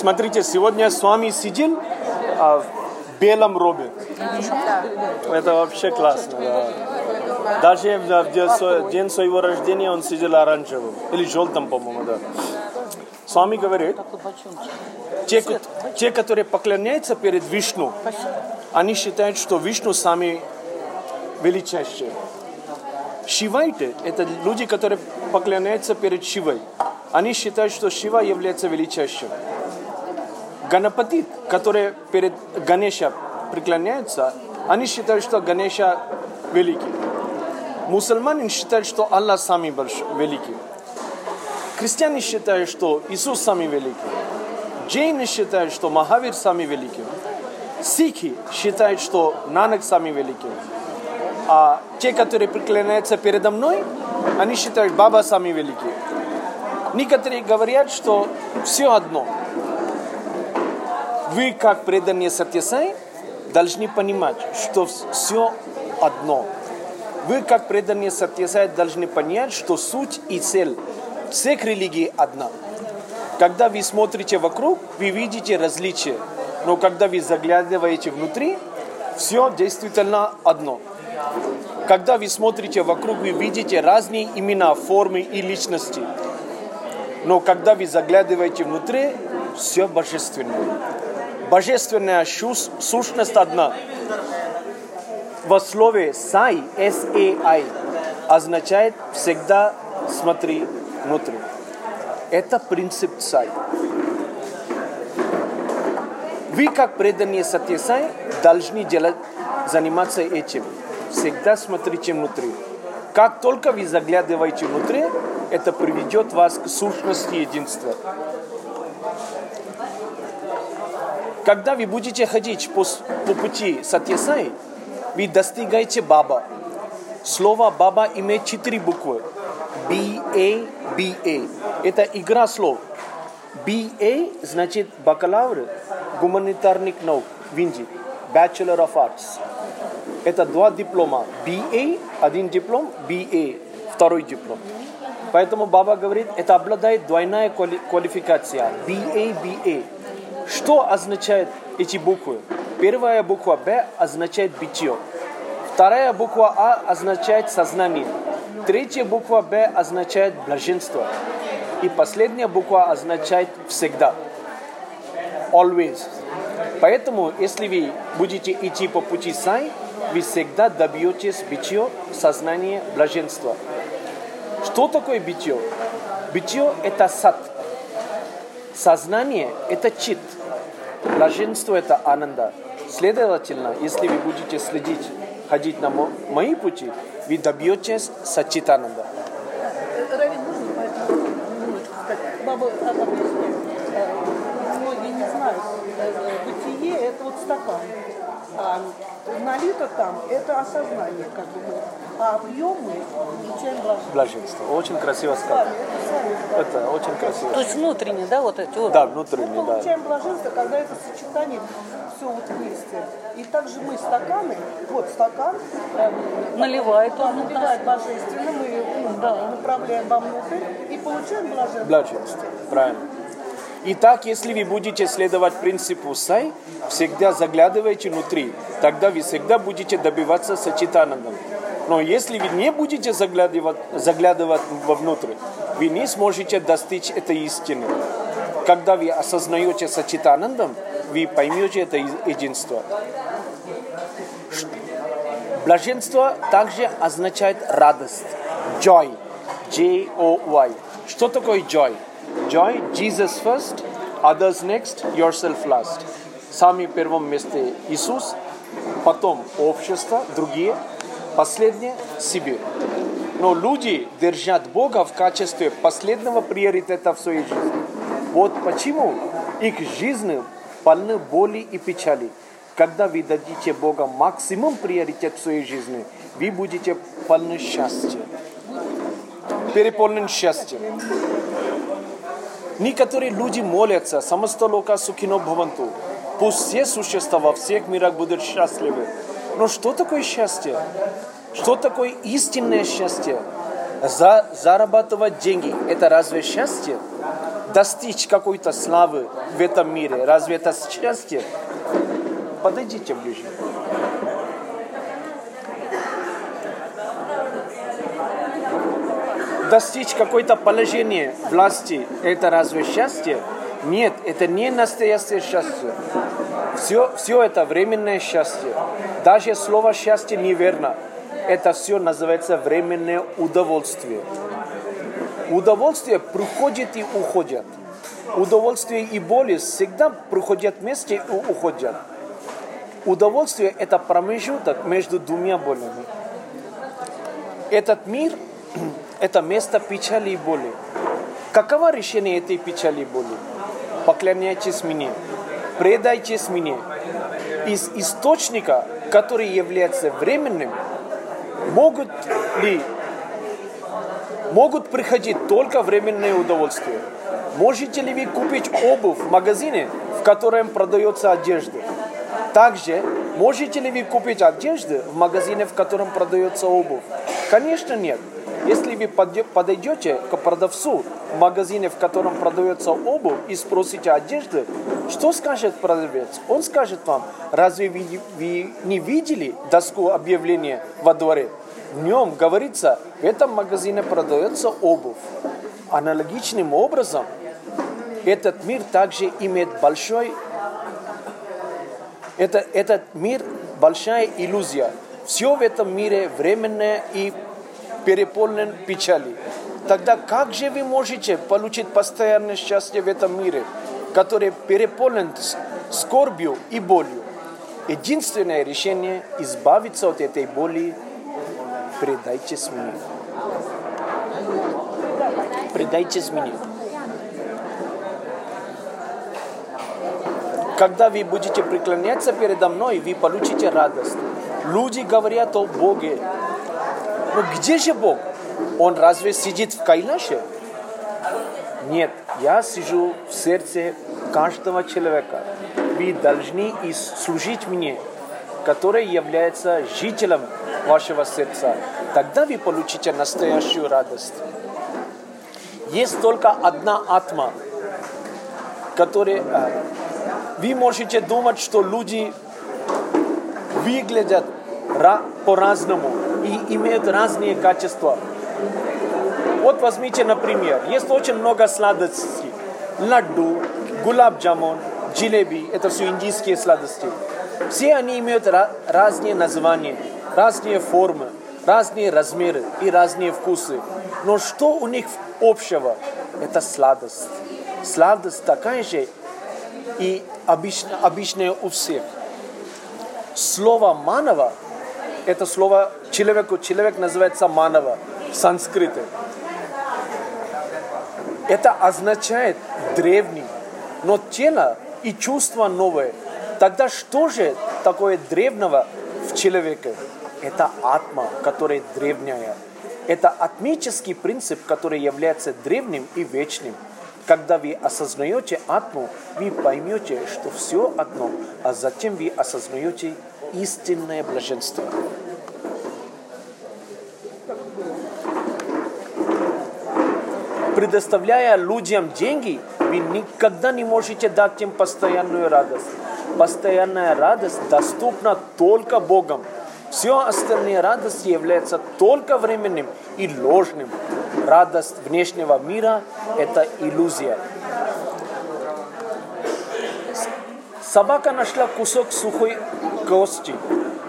Смотрите, сегодня с вами сидел а, в белом робе. Это вообще классно. Да. Даже в день своего рождения он сидел оранжевым. Или желтым, по-моему, да. Свами говорит, те, те, которые поклоняются перед Вишну, они считают, что Вишну сами величайшие. Шивайты – это люди, которые поклоняются перед Шивой. Они считают, что Шива является величайшим. Ганапати, которые перед Ганеша преклоняются, они считают, что Ганеша великий. Мусульмане считают, что Аллах самый большой, великий. Христиане считают, что Иисус самый великий. Джейны считают, что Махавир самый великий. Сикхи считают, что Нанак самый великий. А те, которые преклоняются передо мной, они считают, Баба самый великий. Некоторые говорят, что все одно. Вы, как преданные Сатьясай, должны понимать, что все одно. Вы, как преданные Сатьясай, должны понять, что суть и цель всех религий одна. Когда вы смотрите вокруг, вы видите различия. Но когда вы заглядываете внутри, все действительно одно. Когда вы смотрите вокруг, вы видите разные имена, формы и личности. Но когда вы заглядываете внутри, все божественное. Божественная сущность одна. Во слове «сай», S-A-I, означает «всегда смотри внутрь». Это принцип «сай». Вы, как преданные Сатьясай, должны делать, заниматься этим. Всегда смотрите внутри. Как только вы заглядываете внутрь, это приведет вас к сущности единства. Когда вы будете ходить по, по пути Сатьясай, вы достигаете Баба. Слово Баба имеет четыре буквы. B-A, B-A. Это игра слов. BA значит бакалавр гуманитарных наук в Индии. Bachelor of Arts. Это два диплома. BA, один диплом, BA, второй диплом. Поэтому Баба говорит, это обладает двойная квалификация. BA, BA. Что означает эти буквы? Первая буква Б означает битье. Вторая буква А означает сознание. Третья буква Б означает блаженство. И последняя буква означает всегда. Always. Поэтому, если вы будете идти по пути Сай, вы всегда добьетесь битье, сознания, блаженства. Что такое битье? Битье – это сад. Сознание – это чит. Блаженство – это ананда. Следовательно, если вы будете следить, ходить на мои пути, вы добьетесь сачитананда. Баба объясняет. Многие не знают. Бытие – это вот стакан. А налито там – это осознание, как бы. А объем мы получаем блаженство. Блаженство. Очень красиво сказано. Это очень красиво. То есть внутренне, да, вот эти вот? Да, внутренне, Мы да. получаем блаженство, когда это сочетание все вот вместе. И также мы стаканы, вот стакан, эм, Наливает да, он. наливает божественно, мы ну, да, направляем вовнутрь и получаем блаженство. Блаженство. Правильно. Итак, если вы будете следовать принципу Сай, всегда заглядывайте внутри, тогда вы всегда будете добиваться сочетанандом. Но если вы не будете заглядывать, заглядывать вовнутрь, вы не сможете достичь этой истины. Когда вы осознаете сочетанандом, вы поймете это единство. Блаженство также означает радость. Joy. J-O-Y. Что такое joy? Joy, Jesus first, others next, yourself last. Самый первом месте Иисус, потом общество, другие, последнее себе. Но люди держат Бога в качестве последнего приоритета в своей жизни. Вот почему их жизнь полны боли и печали. Когда вы дадите Бога максимум приоритет в своей жизни, вы будете полны счастья. Переполнен счастьем. Некоторые люди молятся, самостолока сукино бхаванту. Пусть все существа во всех мирах будут счастливы. Но что такое счастье? Что такое истинное счастье? За, зарабатывать деньги – это разве счастье? Достичь какой-то славы в этом мире – разве это счастье? Подойдите ближе. Достичь какое-то положение власти – это разве счастье? Нет, это не настоящее счастье. Все, все это временное счастье. Даже слово счастье неверно. Это все называется временное удовольствие. Удовольствие приходит и уходит. Удовольствие и боли всегда приходят вместе и уходят. Удовольствие – это промежуток между двумя болями. Этот мир – это место печали и боли. Каково решение этой печали и боли? Поклоняйтесь мне, предайтесь мне. Из источника, который является временным, могут ли могут приходить только временные удовольствия. Можете ли вы купить обувь в магазине, в котором продается одежда? Также, можете ли вы купить одежду в магазине, в котором продается обувь? Конечно, нет. Если вы подойдете к продавцу в магазине, в котором продается обувь, и спросите одежды, что скажет продавец? Он скажет вам, разве вы, вы не видели доску объявления во дворе? В нем говорится, в этом магазине продается обувь. Аналогичным образом, этот мир также имеет большой... Это, этот мир большая иллюзия. Все в этом мире временное и переполнен печали. Тогда как же вы можете получить постоянное счастье в этом мире, который переполнен скорбью и болью? Единственное решение – избавиться от этой боли – предайтесь мне. Предайтесь мне. Когда вы будете преклоняться передо мной, вы получите радость. Люди говорят о Боге, но где же Бог? Он разве сидит в Кайлаше? Нет, я сижу в сердце каждого человека. Вы должны служить мне, который является жителем вашего сердца. Тогда вы получите настоящую радость. Есть только одна атма, которая... Э, вы можете думать, что люди выглядят по-разному и имеют разные качества. Вот возьмите, например, есть очень много сладостей. Ладду, гулаб джамун, джилеби, это все индийские сладости. Все они имеют разные названия, разные формы, разные размеры и разные вкусы. Но что у них общего? Это сладость. Сладость такая же и обычная, обычная у всех. Слово манава это слово человеку, человек называется манава в санскрите. Это означает древний, но тело и чувство новое. Тогда что же такое древнего в человеке? Это атма, которая древняя. Это атмический принцип, который является древним и вечным. Когда вы осознаете атму, вы поймете, что все одно, а затем вы осознаете истинное блаженство. Предоставляя людям деньги, вы никогда не можете дать им постоянную радость. Постоянная радость доступна только Богом. Все остальные радости являются только временным и ложным. Радость внешнего мира – это иллюзия. Собака нашла кусок сухой кости.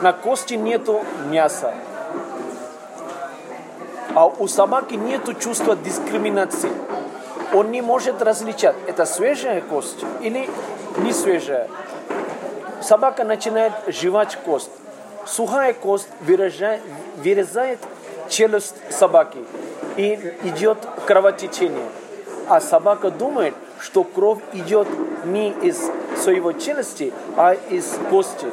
На кости нету мяса. А у собаки нету чувства дискриминации. Он не может различать, это свежая кость или не свежая. Собака начинает жевать кость. Сухая кость вырезает, вырезает челюсть собаки и идет кровотечение. А собака думает, что кровь идет не из своего челюсти, а из кости.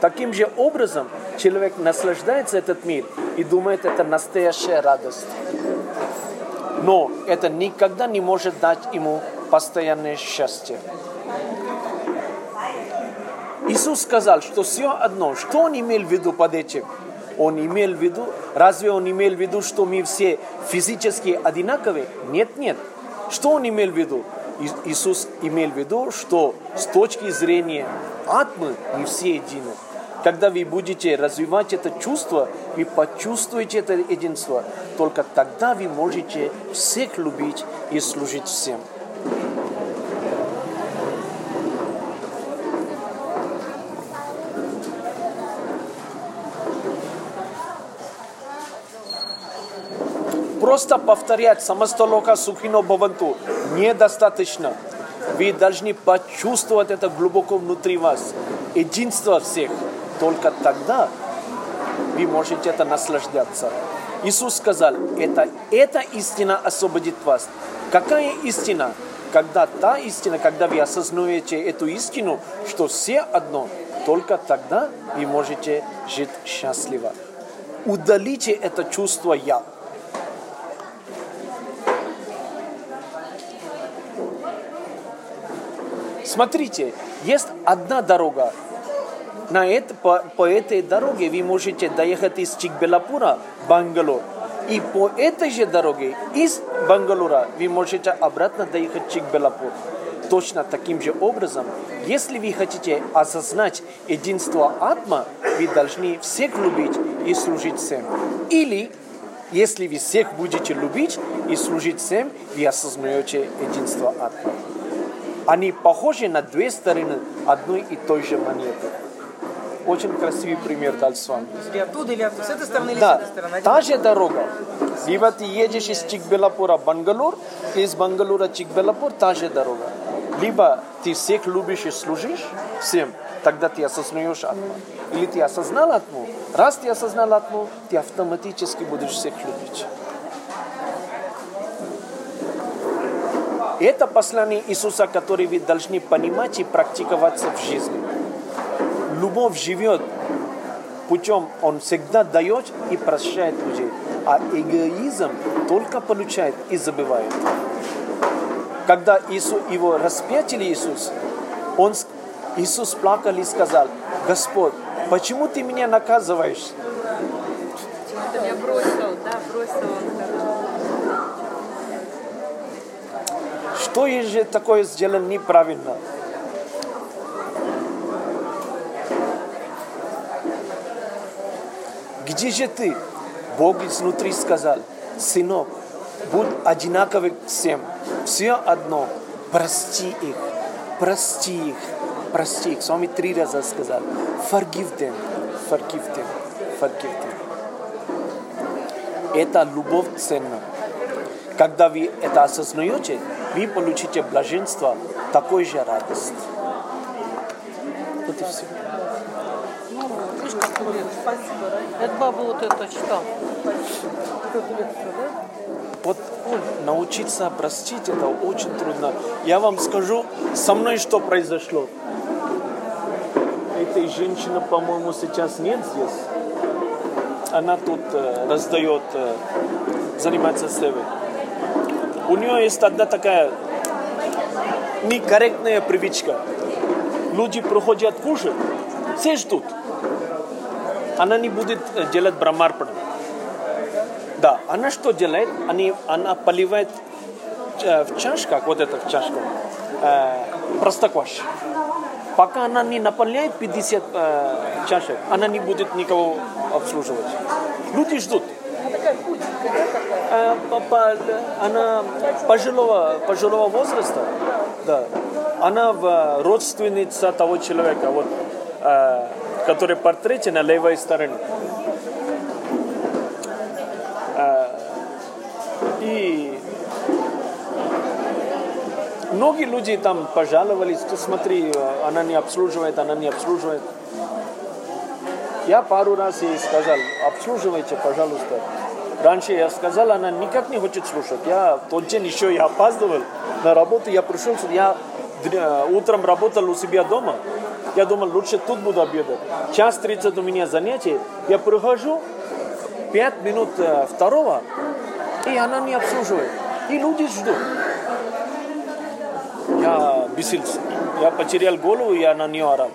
Таким же образом человек наслаждается этот мир и думает, это настоящая радость. Но это никогда не может дать ему постоянное счастье. Иисус сказал, что все одно, что он имел в виду под этим? Он имел в виду, разве он имел в виду, что мы все физически одинаковые? Нет, нет. Что он имел в виду? Иисус имел в виду, что с точки зрения атмы мы все едины. Когда вы будете развивать это чувство, вы почувствуете это единство. Только тогда вы можете всех любить и служить всем. Просто повторять самостолока сухино баванту недостаточно. Вы должны почувствовать это глубоко внутри вас. Единство всех. Только тогда вы можете это наслаждаться. Иисус сказал, это, эта истина освободит вас. Какая истина? Когда та истина, когда вы осознаете эту истину, что все одно, только тогда вы можете жить счастливо. Удалите это чувство «я». Смотрите, есть одна дорога. На это, по, по этой дороге вы можете доехать из Чикбелапура Бангалор. И по этой же дороге из Бангалора вы можете обратно доехать в Чикбелапур. Точно таким же образом, если вы хотите осознать единство Атма, вы должны всех любить и служить всем. Или, если вы всех будете любить и служить всем, вы осознаете единство Атма. Они похожи на две стороны одной и той же монеты. Очень красивый пример дал с вами. Или оттуда, или оттуда. С этой стороны, или Да, с этой стороны. та же дорога. Либо ты едешь из Чикбелапура в Бангалор, из Бангалора в Чикбелапур, та же дорога. Либо ты всех любишь и служишь всем, тогда ты осознаешь атму. Или ты осознал атму. Раз ты осознал атму, ты автоматически будешь всех любить. Это послание Иисуса, которое вы должны понимать и практиковаться в жизни. Любовь живет путем, он всегда дает и прощает людей. А эгоизм только получает и забывает. Когда Иисус, его распятили Иисус, он, Иисус плакал и сказал, Господь, почему ты меня наказываешь? Ты меня бросил, да, бросил он. Что же такое сделал неправильно? Где же ты? Бог изнутри сказал, сынок, будь одинаковый всем, все одно, прости их, прости их, прости их. С вами три раза сказал, forgive them, forgive them, forgive them. Это любовь ценна. Когда вы это осознаете, вы получите блаженство, такой же радость. Вот и все. Спасибо, Рай. Это баба вот это читал. Да? Вот научиться простить это очень трудно. Я вам скажу, со мной что произошло. Этой женщины, по-моему, сейчас нет здесь. Она тут э, раздает, э, занимается севой. У нее есть одна такая некорректная привычка. Люди приходят кушать, все ждут. Она не будет делать брамарпану. Да, она что делает? Они, она поливает в чашках, вот это в чашку, э, простокваш. Пока она не наполняет 50 э, чашек, она не будет никого обслуживать. Люди ждут. По- по- она пожилого, пожилого возраста, да. Она в, родственница того человека, вот, который в портрете на левой стороне. Э, и многие люди там пожаловались, что смотри, она не обслуживает, она не обслуживает. Я пару раз ей сказал, обслуживайте, пожалуйста. Раньше я сказал, она никак не хочет слушать. Я в тот день еще я опаздывал на работу, я пришел, я утром работал у себя дома. Я думал, лучше тут буду обедать. Час 30 у меня занятие. Я прихожу, 5 минут э, второго, и она не обслуживает. И люди ждут. Я бесился. Я потерял голову, я на нее орал.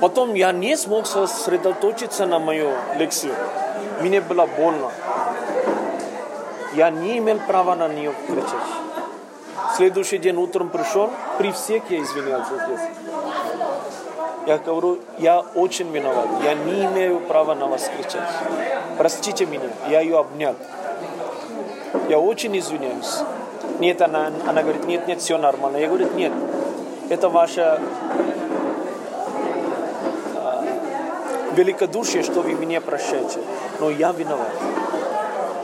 Потом я не смог сосредоточиться на мою лекцию. Мне было больно. Я не имел права на нее кричать. Следующий день утром пришел, при всех я извинялся здесь. Я говорю, я очень виноват. Я не имею права на вас кричать. Простите меня. Я ее обнял. Я очень извиняюсь. Нет, она, она говорит, нет, нет, все нормально. Я говорю, нет, это ваше а, великодушие, что вы меня прощаете. Но я виноват.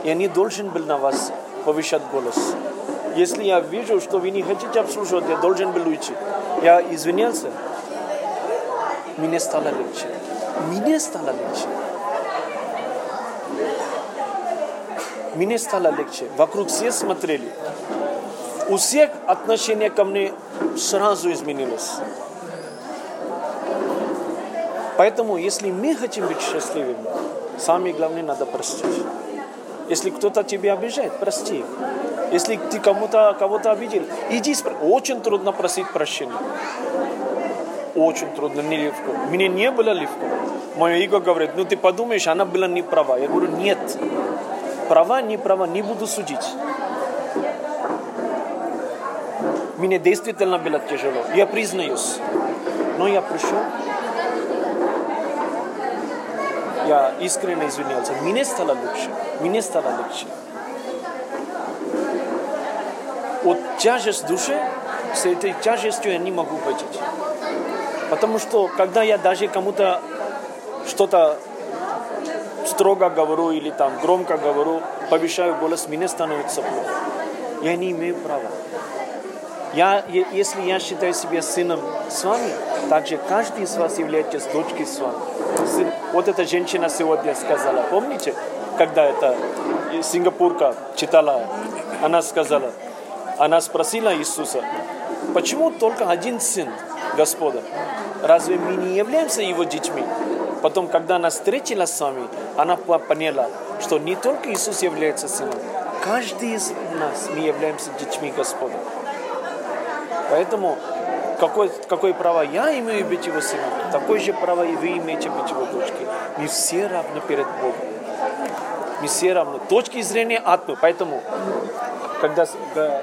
Я не должен был на вас повышать голос. Если я вижу, что вы не хотите обслуживать, я должен был уйти. Я извинялся. Мне стало легче. Мне стало легче. Вокруг все смотрели. У всех отношение ко мне сразу изменилось. Поэтому, если мы хотим быть счастливыми, самое главное надо простить. Если кто-то тебя обижает, прости их. Если ты кому-то кого-то обидел, иди. Очень трудно просить прощения. Очень трудно, нелегко. Мне не было легко. Мое эго говорит, ну ты подумаешь, она была не права. Я говорю, нет. Права, не права, не буду судить. Мне действительно было тяжело. Я признаюсь. Но я пришел. Я искренне извинялся. Мне стало лучше. Мне стало легче. От тяжесть души, с этой тяжестью я не могу выйти. Потому что, когда я даже кому-то что-то строго говорю или там громко говорю, повышаю голос, мне становится плохо. Я не имею права. Я, если я считаю себя сыном с вами, также каждый из вас является дочкой с вами. Сын, вот эта женщина сегодня сказала, помните, когда эта сингапурка читала, она сказала, она спросила Иисуса, почему только один сын, Господа? Разве мы не являемся его детьми? Потом, когда она встретилась с вами, она поняла, что не только Иисус является сыном, каждый из нас мы являемся детьми Господа. Поэтому какое, какое право я имею быть его сыном, такое же право и вы имеете быть его дочкой. Мы все равны перед Богом. Мы все равны. Точки зрения атмы. Поэтому, когда, когда